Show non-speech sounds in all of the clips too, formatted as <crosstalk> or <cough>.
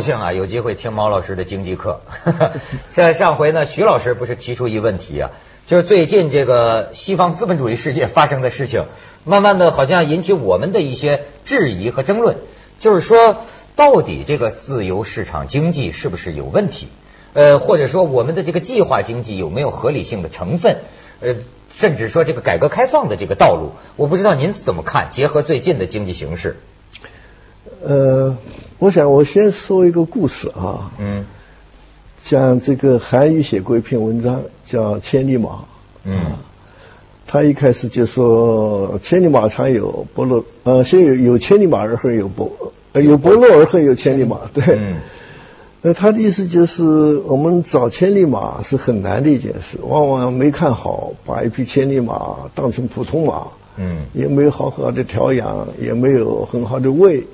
啊，我很高兴啊，有机会听毛老师的经济课。<laughs> 在上回呢，徐老师不是提出一问题啊，就是最近这个西方资本主义世界发生的事情，慢慢的好像引起我们的一些质疑和争论，就是说到底这个自由市场经济是不是有问题？呃，或者说我们的这个计划经济有没有合理性的成分？呃，甚至说这个改革开放的这个道路，我不知道您怎么看？结合最近的经济形势。呃，我想我先说一个故事啊。嗯。讲这个韩愈写过一篇文章，叫《千里马》。嗯。他一开始就说：“千里马常有伯乐，呃，先有有千里马而后有伯，呃有伯乐而后有千里马。”对。嗯。那他的意思就是，我们找千里马是很难的一件事，往往没看好，把一匹千里马当成普通马。嗯。也没有好好的调养，也没有很好的喂。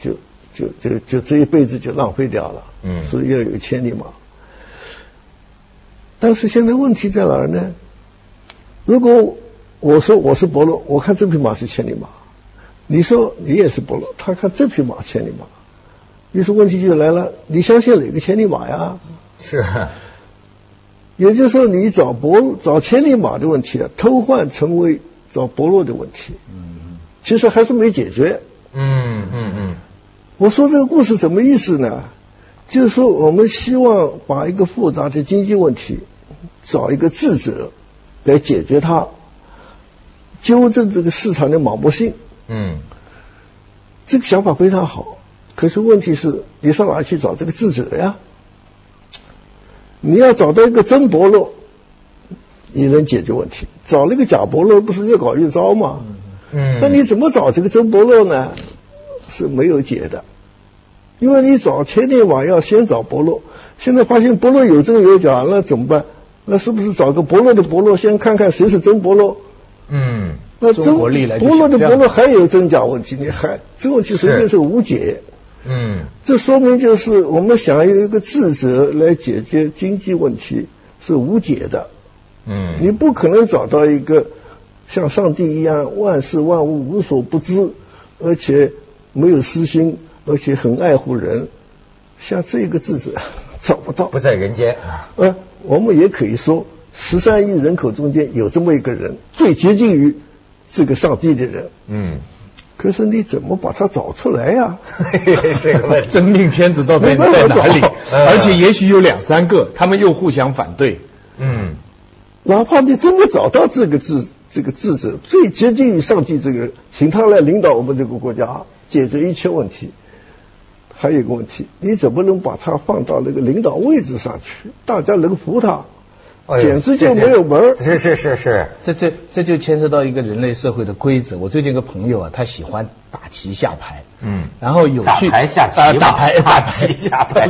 就就就就这一辈子就浪费掉了，嗯，所以要有千里马。但是现在问题在哪儿呢？如果我说我是伯乐，我看这匹马是千里马，你说你也是伯乐，他看这匹马千里马，于是问题就来了，你相信哪个千里马呀？是，也就是说你找伯找千里马的问题啊，偷换成为找伯乐的问题，嗯，其实还是没解决，嗯嗯嗯。我说这个故事什么意思呢？就是说，我们希望把一个复杂的经济问题找一个智者来解决它，纠正这个市场的盲目性。嗯，这个想法非常好。可是问题是，你上哪去找这个智者呀？你要找到一个真伯乐，你能解决问题；找那个假伯乐，不是越搞越糟吗？嗯，那你怎么找这个真伯乐呢？是没有解的，因为你找千里马要先找伯乐，现在发现伯乐有真有假，那怎么办？那是不是找个伯乐的伯乐，先看看谁是真伯乐？嗯，那真伯乐的伯乐还有真假问题，你还这问题实际是无解。嗯，这说明就是我们想要一个智者来解决经济问题是无解的。嗯，你不可能找到一个像上帝一样万事万物无所不知，而且。没有私心，而且很爱护人，像这个智者 <laughs> 找不到，不在人间。呃，我们也可以说，十三亿人口中间有这么一个人，最接近于这个上帝的人。嗯，可是你怎么把他找出来呀？<laughs> 这个真命天子到底在哪里？而且也许有两三个，他们又互相反对。嗯，哪怕你真的找到这个智这个智者，最接近于上帝这个人，请他来领导我们这个国家。解决一切问题，还有一个问题，你怎么能把它放到那个领导位置上去？大家能服他，简直就没有门儿。是是是是，这这这就牵涉到一个人类社会的规则。我最近一个朋友啊，他喜欢打棋下牌，嗯，然后有去打牌下棋，打牌 <laughs> 打棋下牌，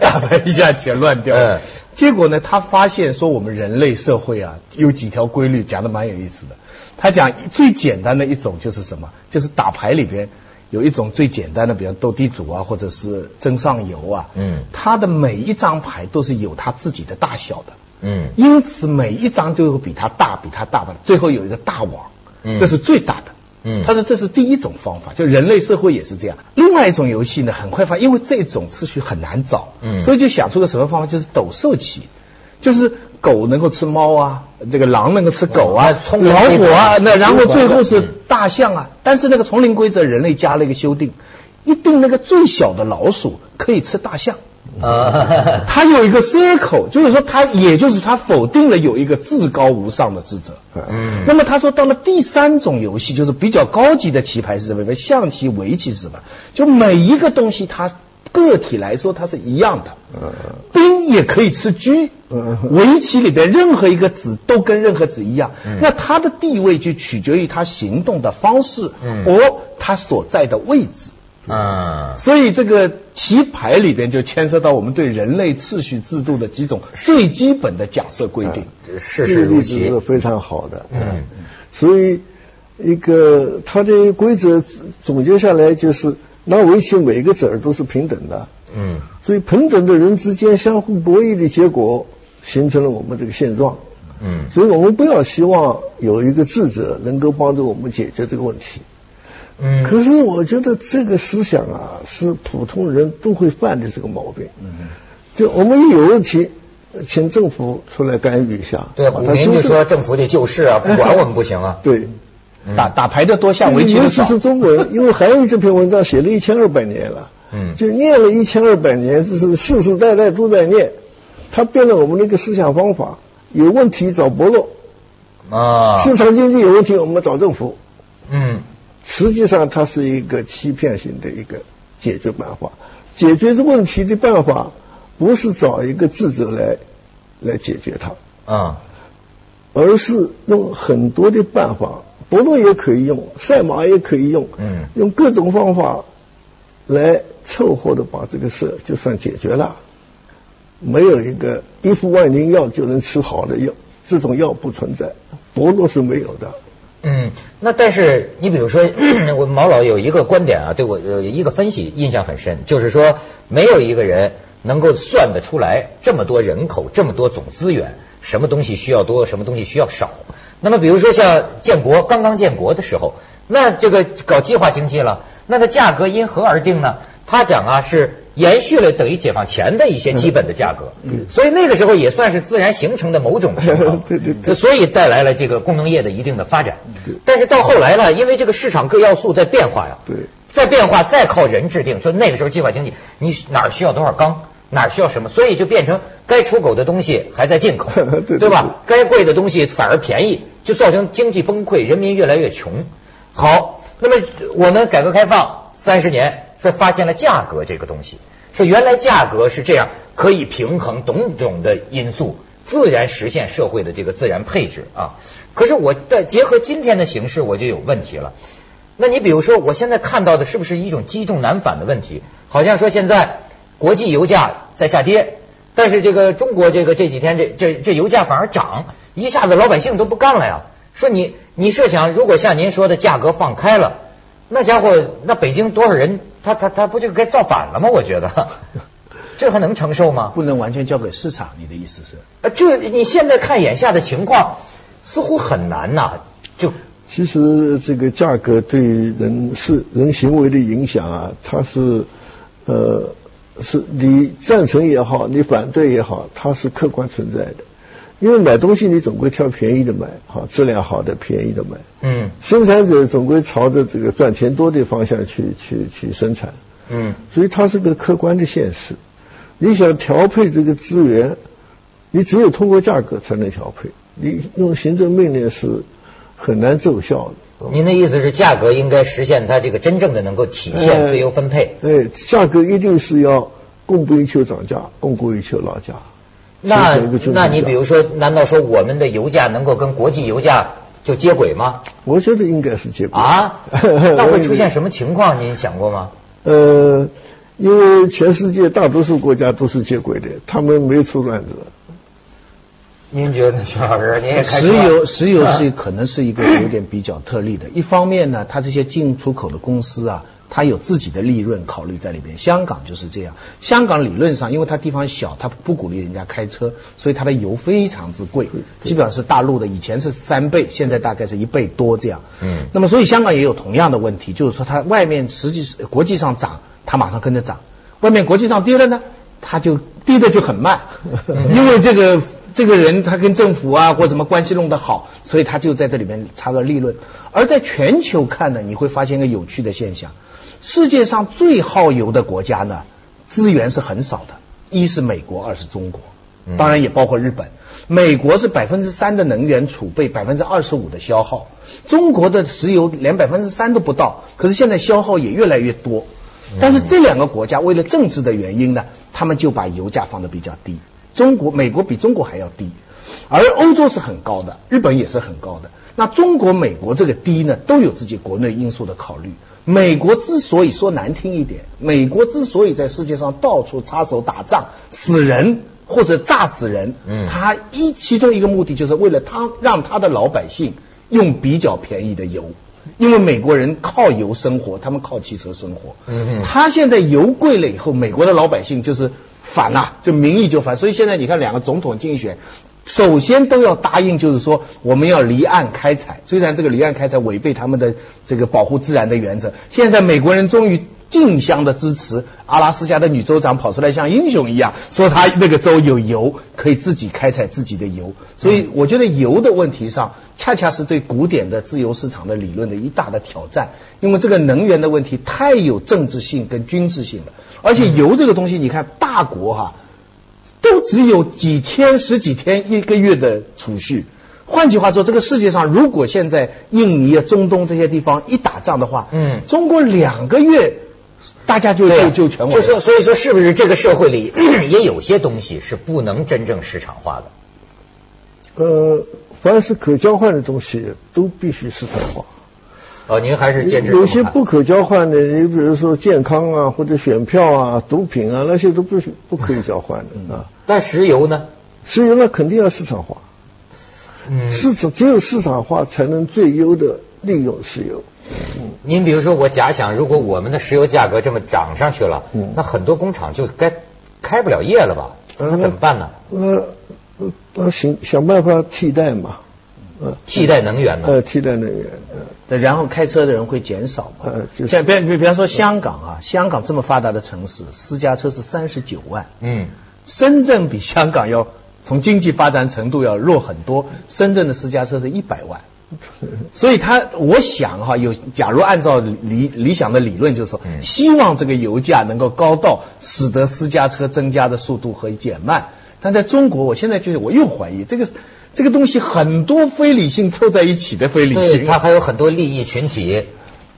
打牌一下棋乱掉。嗯，结果呢，他发现说我们人类社会啊，有几条规律，讲的蛮有意思的。他讲最简单的一种就是什么？就是打牌里边。有一种最简单的，比如斗地主啊，或者是争上游啊，嗯，他的每一张牌都是有他自己的大小的，嗯，因此每一张就会比他大，比他大吧，最后有一个大王，嗯，这是最大的，嗯，他说这是第一种方法，就人类社会也是这样。另外一种游戏呢，很快发，因为这种次序很难找，嗯，所以就想出个什么方法，就是斗兽棋，就是。狗能够吃猫啊，这个狼能够吃狗啊，老虎啊，那然后最后是大象啊。但是那个丛林规则，人类加了一个修订，一定那个最小的老鼠可以吃大象。啊，它有一个 circle，就是说它，也就是它否定了有一个至高无上的智者。嗯，那么他说到了第三种游戏，就是比较高级的棋牌是什么？象棋、围棋是什么？就每一个东西它。个体来说，它是一样的。兵也可以吃车。围棋里边任何一个子都跟任何子一样。那它的地位就取决于它行动的方式，而它所在的位置。啊，所以这个棋牌里边就牵涉到我们对人类秩序制度的几种最基本的假设规定。事实如其是非常好的。嗯，所以一个它的规则总结下来就是。那围棋每个子儿都是平等的，嗯，所以平等的人之间相互博弈的结果，形成了我们这个现状，嗯，所以我们不要希望有一个智者能够帮助我们解决这个问题，嗯。可是我觉得这个思想啊，是普通人都会犯的这个毛病。嗯。就我们一有问题，请政府出来干预一下。对，股民就说政府得救市啊，不管我们不行啊。对。打打牌的多，下围棋的尤其是中国人，<laughs> 因为韩愈这篇文章写了一千二百年了，嗯，就念了一千二百年，这是世世代代都在念，他变了我们的一个思想方法，有问题找伯乐，啊，市场经济有问题我们找政府，嗯，实际上它是一个欺骗性的一个解决办法，解决这问题的办法不是找一个智者来来解决它，啊，而是用很多的办法。伯乐也可以用，赛马也可以用，嗯，用各种方法来凑合的把这个事就算解决了。没有一个一副万灵药就能吃好的药，这种药不存在，伯乐是没有的。嗯，那但是你比如说，<clears throat> 我毛老有一个观点啊，对我有一个分析印象很深，就是说没有一个人能够算得出来这么多人口，这么多总资源。什么东西需要多，什么东西需要少？那么，比如说像建国刚刚建国的时候，那这个搞计划经济了，那它价格因何而定呢？他讲啊，是延续了等于解放前的一些基本的价格，所以那个时候也算是自然形成的某种平衡，<laughs> 对对对，所以带来了这个工农业的一定的发展。但是到后来呢，因为这个市场各要素在变化呀，对，在变化再靠人制定，就那个时候计划经济，你哪儿需要多少钢？哪需要什么，所以就变成该出口的东西还在进口，<laughs> 对吧？该贵的东西反而便宜，就造成经济崩溃，人民越来越穷。好，那么我们改革开放三十年，说发现了价格这个东西，说原来价格是这样，可以平衡种种的因素，自然实现社会的这个自然配置啊。可是我的结合今天的形势，我就有问题了。那你比如说，我现在看到的是不是一种积重难返的问题？好像说现在。国际油价在下跌，但是这个中国这个这几天这这这油价反而涨，一下子老百姓都不干了呀。说你你设想，如果像您说的价格放开了，那家伙那北京多少人他他他不就该造反了吗？我觉得 <laughs> 这还能承受吗？不能完全交给市场，你的意思是？呃，就你现在看眼下的情况，似乎很难呐。就其实这个价格对人是人行为的影响啊，它是呃。是你赞成也好，你反对也好，它是客观存在的。因为买东西你总归挑便宜的买，好质量好的便宜的买。嗯。生产者总归朝着这个赚钱多的方向去去去生产。嗯。所以它是个客观的现实。你想调配这个资源，你只有通过价格才能调配。你用行政命令是很难奏效的。您的意思是，价格应该实现它这个真正的能够体现自由分配？对，价格一定是要供不应求涨价，供过于求落价。那那你比如说，难道说我们的油价能够跟国际油价就接轨吗？我觉得应该是接轨啊。<laughs> 那会出现什么情况？您想过吗？呃，因为全世界大多数国家都是接轨的，他们没出乱子。您觉得徐老师，您也石油石油是可能是一个有点比较特例的。<laughs> 一方面呢，它这些进出口的公司啊，它有自己的利润考虑在里边。香港就是这样，香港理论上因为它地方小，它不鼓励人家开车，所以它的油非常之贵，基本上是大陆的以前是三倍，现在大概是一倍多这样。嗯。那么所以香港也有同样的问题，就是说它外面实际国际上涨，它马上跟着涨；外面国际上跌了呢，它就跌的就很慢，<laughs> 因为这个。这个人他跟政府啊或什么关系弄得好，所以他就在这里面插个利润。而在全球看呢，你会发现一个有趣的现象：世界上最耗油的国家呢，资源是很少的。一是美国，二是中国，当然也包括日本。美国是百分之三的能源储备，百分之二十五的消耗。中国的石油连百分之三都不到，可是现在消耗也越来越多。但是这两个国家为了政治的原因呢，他们就把油价放得比较低。中国、美国比中国还要低，而欧洲是很高的，日本也是很高的。那中国、美国这个低呢，都有自己国内因素的考虑。美国之所以说难听一点，美国之所以在世界上到处插手打仗、死人或者炸死人，嗯，他一其中一个目的就是为了他让他的老百姓用比较便宜的油，因为美国人靠油生活，他们靠汽车生活。嗯，他现在油贵了以后，美国的老百姓就是。反呐，就民意就反，所以现在你看两个总统竞选，首先都要答应，就是说我们要离岸开采，虽然这个离岸开采违背他们的这个保护自然的原则。现在美国人终于竞相的支持，阿拉斯加的女州长跑出来像英雄一样，说她那个州有油，可以自己开采自己的油。所以我觉得油的问题上，恰恰是对古典的自由市场的理论的一大的挑战，因为这个能源的问题太有政治性跟军事性了，而且油这个东西，你看大国哈。都只有几天、十几天、一个月的储蓄。换句话说，这个世界上，如果现在印尼啊、中东这些地方一打仗的话，嗯，中国两个月大家就就就全部。就说，所以说，是不是这个社会里 <clears throat> 也有些东西是不能真正市场化的？呃，凡是可交换的东西都必须市场化。哦，您还是坚持有些不可交换的，你比如说健康啊，或者选票啊、毒品啊，那些都不不可以交换的啊。但石油呢？石油那肯定要市场化。嗯，市场只有市场化才能最优的利用石油。嗯，您比如说，我假想，如果我们的石油价格这么涨上去了，嗯，那很多工厂就该开不了业了吧？那怎么办呢？呃呃，想想办法替代嘛。呃替代能源呢？呃，替代能源。呃，然后开车的人会减少嘛？呃，就像比比比方说香港啊，香港这么发达的城市，私家车是三十九万。嗯。深圳比香港要从经济发展程度要弱很多，深圳的私家车是一百万。<laughs> 所以他，我想哈，有假如按照理理想的理论，就是说，希望这个油价能够高到使得私家车增加的速度和减慢。但在中国，我现在就是我又怀疑这个。这个东西很多非理性凑在一起的非理性，它还有很多利益群体。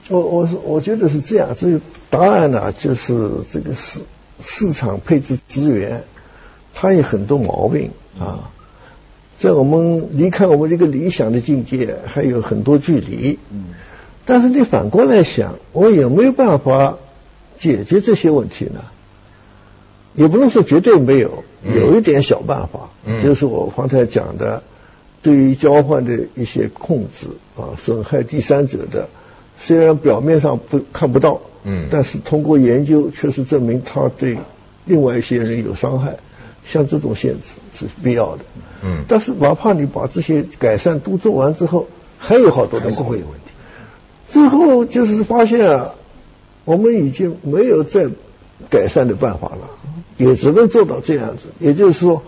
我我我觉得是这样，这个答案呢，就是这个市市场配置资源，它有很多毛病啊，在我们离开我们这个理想的境界还有很多距离。嗯。但是你反过来想，我有没有办法解决这些问题呢？也不能说绝对没有，有一点小办法，就是我刚才讲的，对于交换的一些控制啊，损害第三者的，虽然表面上不看不到，嗯，但是通过研究确实证明他对另外一些人有伤害，像这种限制是必要的，嗯，但是哪怕你把这些改善都做完之后，还有好多的会有问题，最后就是发现啊，我们已经没有再改善的办法了。也只能做到这样子，也就是说，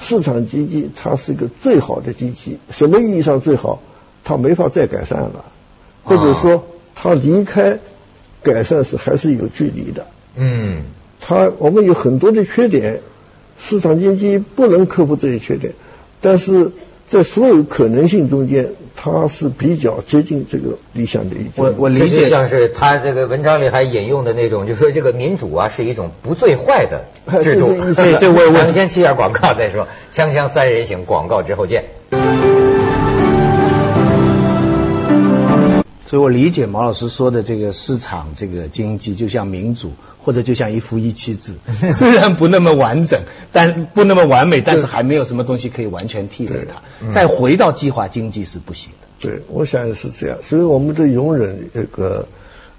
市场经济它是一个最好的经济，什么意义上最好？它没法再改善了，或者说它离开改善是还是有距离的。嗯，它我们有很多的缺点，市场经济不能克服这些缺点，但是。在所有可能性中间，它是比较接近这个理想的一种。我我理解像是他这个文章里还引用的那种，就说这个民主啊是一种不最坏的制度。<laughs> 对对，我我们先去下广告再说。锵锵三人行，广告之后见。所以我理解毛老师说的这个市场这个经济，就像民主。或者就像一夫一妻制，<laughs> 虽然不那么完整，但不那么完美，但是还没有什么东西可以完全替代它。再回到计划经济是不行的。对，我想是这样。所以我们的容忍那个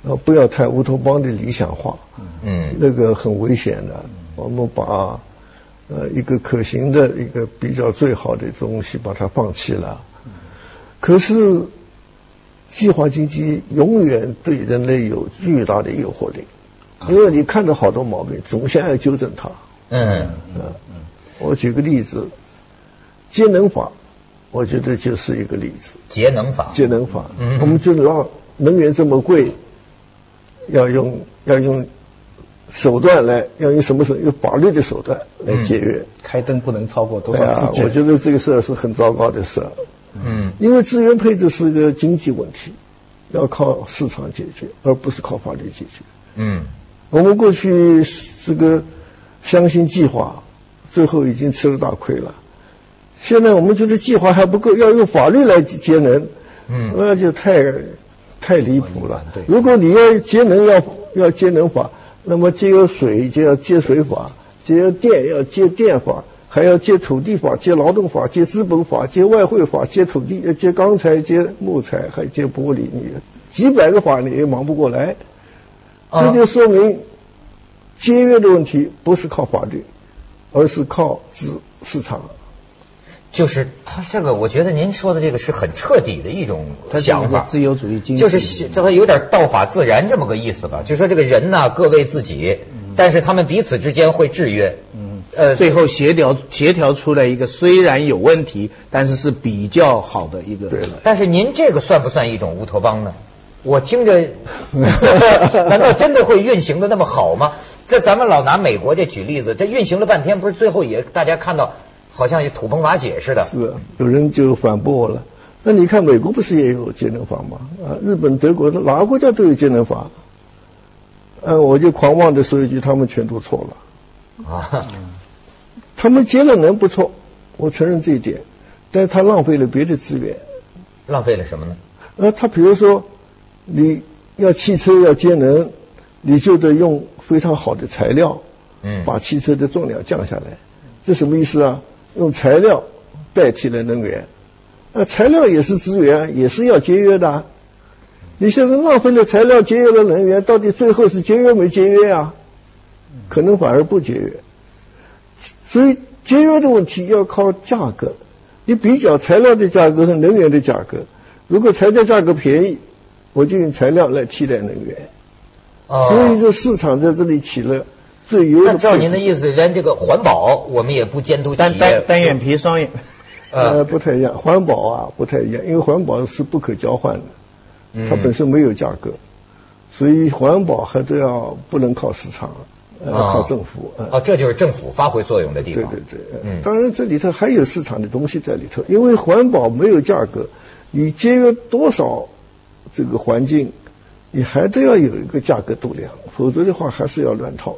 呃不要太乌托邦的理想化，嗯，那个很危险的。我们把呃一个可行的一个比较最好的东西把它放弃了。可是计划经济永远对人类有巨大的诱惑力。因为你看到好多毛病，总想要纠正它。嗯嗯嗯。我举个例子，节能法，我觉得就是一个例子。节能法。节能法。嗯。我们就让能源这么贵，要用要用手段来，要用什么手？用法律的手段来节约。开灯不能超过多少次？我觉得这个事儿是很糟糕的事。嗯。因为资源配置是一个经济问题，要靠市场解决，而不是靠法律解决。嗯。我们过去这个相信计划，最后已经吃了大亏了。现在我们觉得计划还不够，要用法律来节能，嗯，那就太太离谱了。如果你要节能，要要节能法，那么节约水就要节水法，节约电要节电法，还要节土地法、节劳动法、节资本法、节外汇法、节土地、节钢材、节木材，还节玻璃，你几百个法你也忙不过来。这就说明节约的问题不是靠法律，而是靠市市场。就是他这个，我觉得您说的这个是很彻底的一种想法，自由主义经济，就是这个有点道法自然这么个意思吧。就说这个人呢，各为自己，但是他们彼此之间会制约。嗯，呃，最后协调协调出来一个虽然有问题，但是是比较好的一个。对。但是您这个算不算一种乌托邦呢？我听着，<laughs> 难道真的会运行的那么好吗？这咱们老拿美国这举例子，这运行了半天，不是最后也大家看到好像也土崩瓦解似的。是，有人就反驳我了。那你看美国不是也有节能法吗？啊，日本、德国哪个国家都有节能法。嗯，我就狂妄的说一句，他们全都错了。啊，他们节能能不错，我承认这一点，但是他浪费了别的资源。浪费了什么呢？呃，他比如说。你要汽车要节能，你就得用非常好的材料，嗯，把汽车的重量降下来。这什么意思啊？用材料代替了能源，那材料也是资源，也是要节约的。你现在浪费了材料，节约了能源，到底最后是节约没节约啊？可能反而不节约。所以节约的问题要靠价格，你比较材料的价格和能源的价格，如果材料价格便宜。我就用材料来替代能源，所以这市场在这里起了最优。那照您的意思，连这个环保我们也不监督企业。单单眼皮双眼，呃，不太一样。环保啊，不太一样，因为环保是不可交换的，它本身没有价格，所以环保还是要不能靠市场，要靠政府。哦，这就是政府发挥作用的地方。对对对，嗯，当然这里头还有市场的东西在里头，因为环保没有价格，你节约多少？这个环境，你还得要有一个价格度量，否则的话还是要乱套。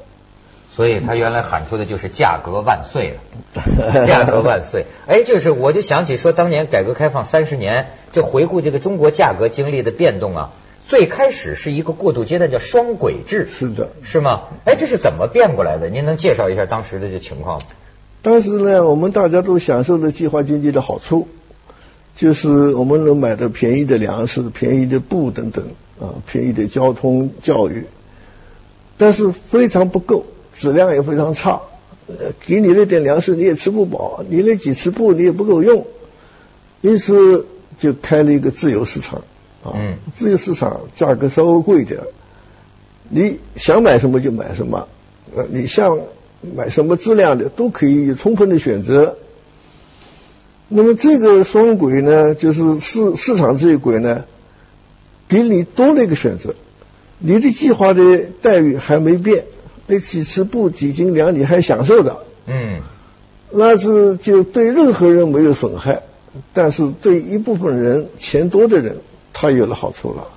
所以他原来喊出的就是价格万岁了，<laughs> 价格万岁。哎，就是我就想起说，当年改革开放三十年，就回顾这个中国价格经历的变动啊，最开始是一个过渡阶段，叫双轨制。是的，是吗？哎，这是怎么变过来的？您能介绍一下当时的这情况吗？当时呢，我们大家都享受了计划经济的好处。就是我们能买到便宜的粮食、便宜的布等等啊，便宜的交通、教育，但是非常不够，质量也非常差。给你那点粮食你也吃不饱，你那几次布你也不够用，因此就开了一个自由市场啊。自由市场价格稍微贵一点，你想买什么就买什么，呃，你像买什么质量的都可以有充分的选择。那么这个双轨呢，就是市市场这一轨呢，给你多了一个选择。你的计划的待遇还没变，那几次布几斤粮你还享受的。嗯，那是就对任何人没有损害，但是对一部分人钱多的人，他有了好处了。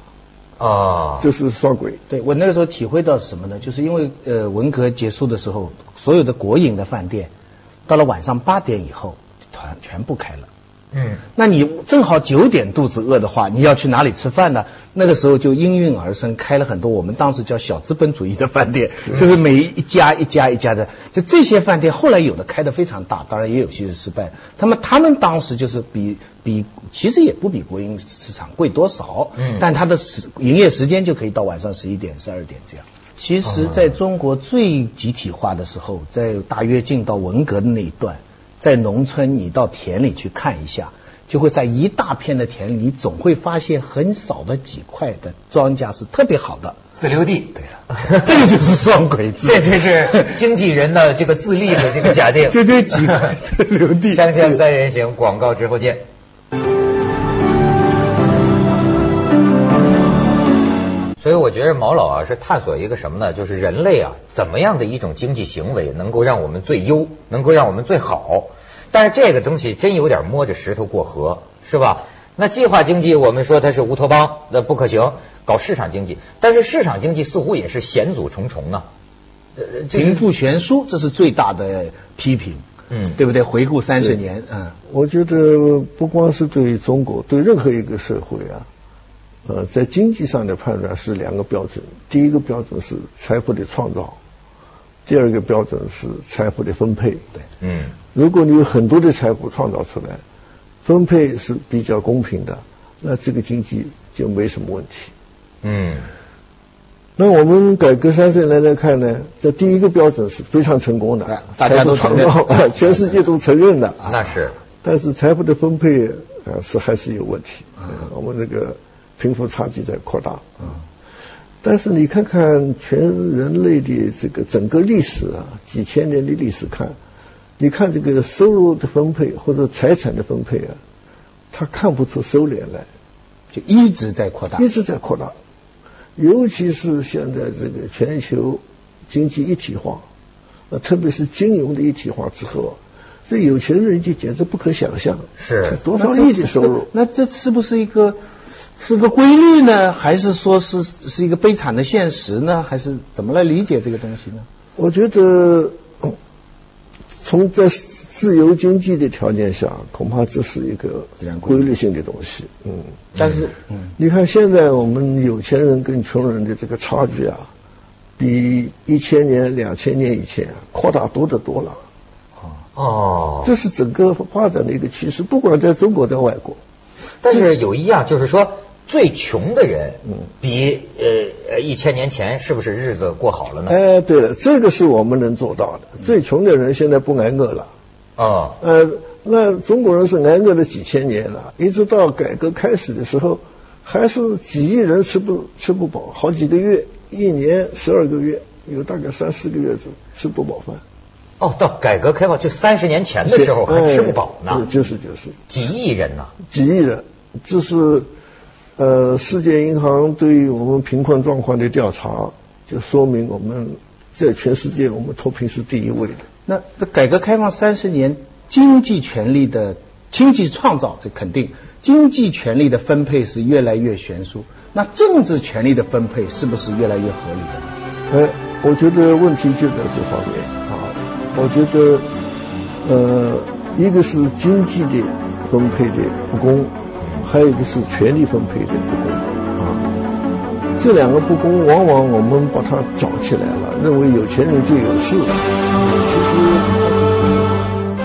啊，这是双轨。对我那个时候体会到什么呢？就是因为呃文革结束的时候，所有的国营的饭店，到了晚上八点以后。团全部开了，嗯，那你正好九点肚子饿的话，你要去哪里吃饭呢？那个时候就应运而生，开了很多我们当时叫小资本主义的饭店，就是每一家一家一家的，就这些饭店后来有的开的非常大，当然也有些是失败。他们他们当时就是比比其实也不比国营市场贵多少，嗯，但它的时营业时间就可以到晚上十一点十二点这样。其实在中国最集体化的时候，在大跃进到文革的那一段。在农村，你到田里去看一下，就会在一大片的田里，你总会发现很少的几块的庄稼是特别好的自留地。对了，<laughs> 这个就是双轨制，这就是经纪人的这个自立的这个假定。<laughs> 就这几块自留地。锵锵三人行，广告之后见。所以我觉得毛老啊是探索一个什么呢？就是人类啊怎么样的一种经济行为能够让我们最优，能够让我们最好。但是这个东西真有点摸着石头过河，是吧？那计划经济我们说它是乌托邦，那不可行。搞市场经济，但是市场经济似乎也是险阻重重啊。贫富悬殊，这是最大的批评。嗯，对不对？回顾三十年，嗯，我觉得不光是对中国，对任何一个社会啊。呃，在经济上的判断是两个标准，第一个标准是财富的创造，第二个标准是财富的分配。对，嗯，如果你有很多的财富创造出来，分配是比较公平的，那这个经济就没什么问题。嗯，那我们改革三十年来看呢，这第一个标准是非常成功的，大家都承认，<laughs> 全世界都承认的。<laughs> 那是。但是财富的分配呃是还是有问题，嗯我们这个贫富差距在扩大啊。但是你看看全人类的这个整个历史啊，几千年的历史看，你看这个收入的分配或者财产的分配啊，他看不出收敛来，就一直在扩大，一直在扩大。尤其是现在这个全球经济一体化，呃，特别是金融的一体化之后，这有钱人就简直不可想象，是多少亿的收入？那这是不是一个？是个规律呢，还是说是是一个悲惨的现实呢？还是怎么来理解这个东西呢？我觉得，从在自由经济的条件下，恐怕这是一个规律性的东西。嗯，但是，嗯，你看现在我们有钱人跟穷人的这个差距啊，比一千年、两千年以前扩大多得多了。哦，这是整个发展的一个趋势，不管在中国，在外国。但是有一样，就是说。最穷的人，嗯，比呃呃一千年前是不是日子过好了呢？哎，对了，这个是我们能做到的。最穷的人现在不挨饿了。啊，呃，那中国人是挨饿了几千年了，一直到改革开始的时候，还是几亿人吃不吃不饱，好几个月，一年十二个月，有大概三四个月子吃不饱饭。哦，到改革开放就三十年前的时候还吃不饱呢。就是就是，几亿人呢？几亿人，这是。呃，世界银行对于我们贫困状况的调查，就说明我们在全世界我们脱贫是第一位的。那那改革开放三十年，经济权力的经济创造这肯定，经济权力的分配是越来越悬殊。那政治权力的分配是不是越来越合理的？哎，我觉得问题就在这方面啊。我觉得，呃，一个是经济的分配的不公。还有一个是权力分配的不公啊，这两个不公，往往我们把它找起来了，认为有钱人就有势。其实。